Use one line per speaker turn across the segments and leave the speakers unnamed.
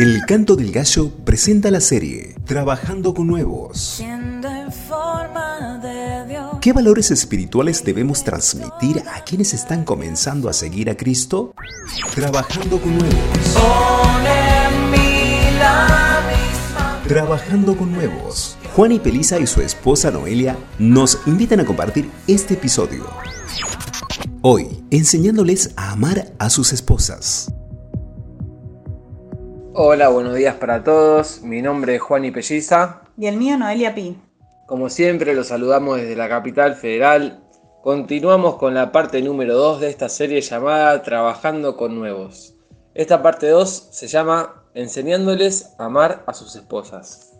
El Canto del Gallo presenta la serie Trabajando con Nuevos. ¿Qué valores espirituales debemos transmitir a quienes están comenzando a seguir a Cristo? Trabajando con Nuevos. Trabajando con Nuevos. Juan y Pelisa y su esposa Noelia nos invitan a compartir este episodio. Hoy, enseñándoles a amar a sus esposas.
Hola, buenos días para todos. Mi nombre es Juan y Pelliza.
Y el mío, Noelia Pi.
Como siempre, los saludamos desde la capital federal. Continuamos con la parte número 2 de esta serie llamada Trabajando con Nuevos. Esta parte 2 se llama Enseñándoles a amar a sus esposas.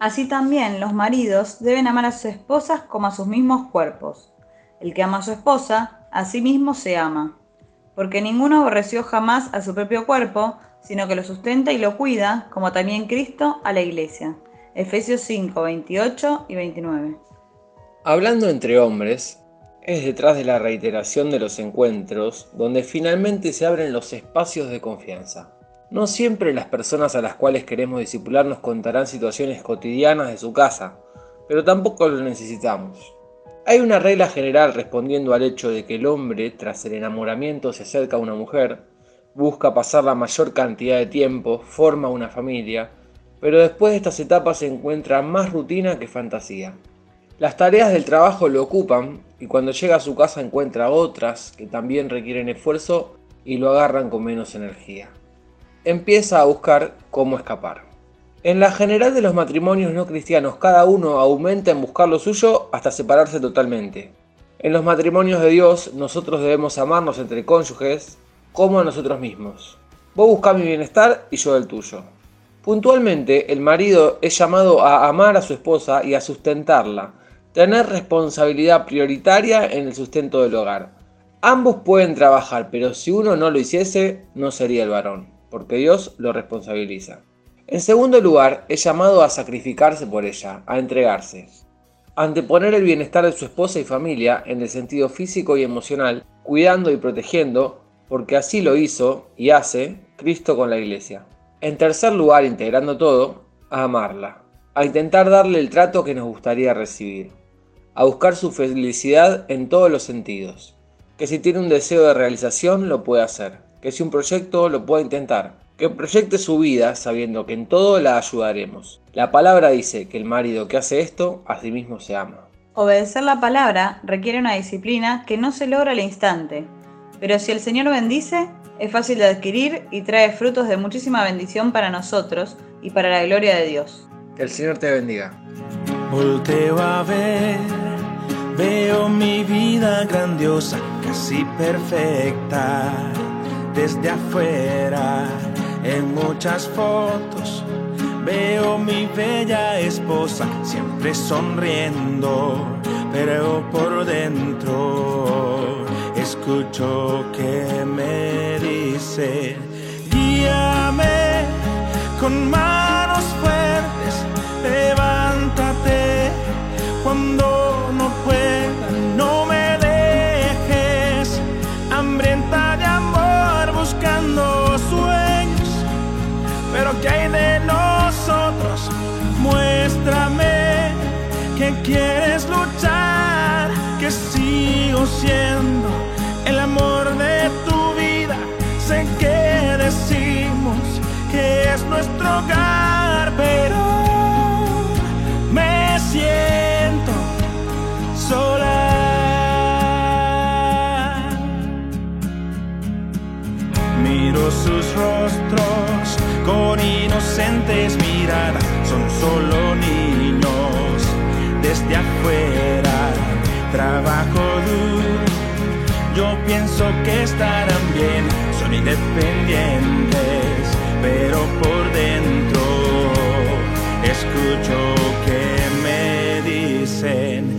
Así también los maridos deben amar a sus esposas como a sus mismos cuerpos. El que ama a su esposa, a sí mismo se ama. Porque ninguno aborreció jamás a su propio cuerpo, sino que lo sustenta y lo cuida, como también Cristo a la iglesia. Efesios 5, 28 y 29.
Hablando entre hombres, es detrás de la reiteración de los encuentros donde finalmente se abren los espacios de confianza. No siempre las personas a las cuales queremos disipular nos contarán situaciones cotidianas de su casa, pero tampoco lo necesitamos. Hay una regla general respondiendo al hecho de que el hombre, tras el enamoramiento, se acerca a una mujer, busca pasar la mayor cantidad de tiempo, forma una familia, pero después de estas etapas se encuentra más rutina que fantasía. Las tareas del trabajo lo ocupan y cuando llega a su casa encuentra otras que también requieren esfuerzo y lo agarran con menos energía. Empieza a buscar cómo escapar. En la general de los matrimonios no cristianos, cada uno aumenta en buscar lo suyo hasta separarse totalmente. En los matrimonios de Dios, nosotros debemos amarnos entre cónyuges, como a nosotros mismos. Vos buscás mi bienestar y yo el tuyo. Puntualmente, el marido es llamado a amar a su esposa y a sustentarla, tener responsabilidad prioritaria en el sustento del hogar. Ambos pueden trabajar, pero si uno no lo hiciese, no sería el varón, porque Dios lo responsabiliza. En segundo lugar, es llamado a sacrificarse por ella, a entregarse. Anteponer el bienestar de su esposa y familia en el sentido físico y emocional, cuidando y protegiendo, porque así lo hizo y hace Cristo con la iglesia. En tercer lugar, integrando todo, a amarla, a intentar darle el trato que nos gustaría recibir, a buscar su felicidad en todos los sentidos, que si tiene un deseo de realización lo puede hacer, que si un proyecto lo puede intentar, que proyecte su vida sabiendo que en todo la ayudaremos. La palabra dice que el marido que hace esto a sí mismo se ama.
Obedecer la palabra requiere una disciplina que no se logra al instante, pero si el Señor bendice, es fácil de adquirir y trae frutos de muchísima bendición para nosotros y para la gloria de Dios.
Que el Señor te bendiga.
Volteo a ver, veo mi vida grandiosa, casi perfecta, desde afuera, en muchas fotos. Veo mi bella esposa, siempre sonriendo, pero por dentro escucho que me dice, guíame con manos fuertes, levántate cuando no pueda, no me dejes, hambrienta de amor buscando sueños, pero que hay de nosotros, muéstrame que quieres Sé que decimos que es nuestro hogar, pero me siento sola. Miro sus rostros con inocentes miradas, son solo niños desde afuera. Trabajo duro yo pienso que estarán bien, son independientes, pero por dentro escucho que me dicen,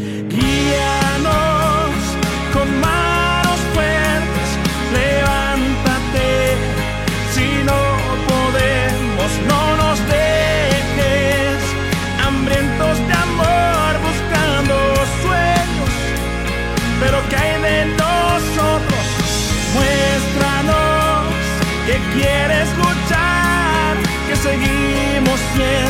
yeah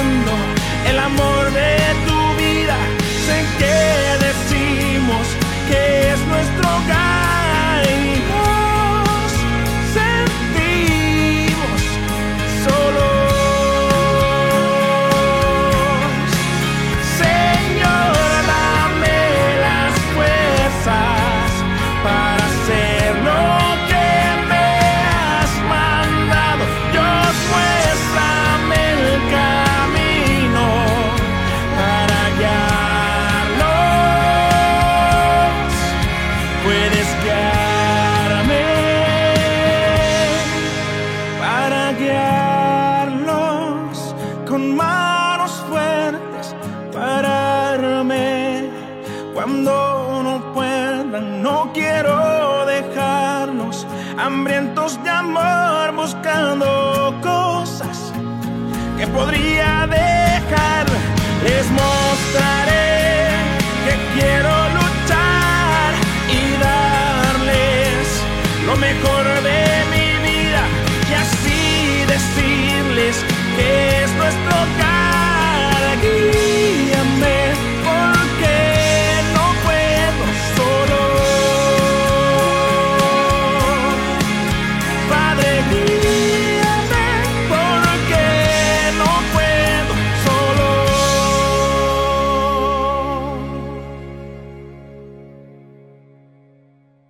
hambrientos de amor buscando cosas que podría momento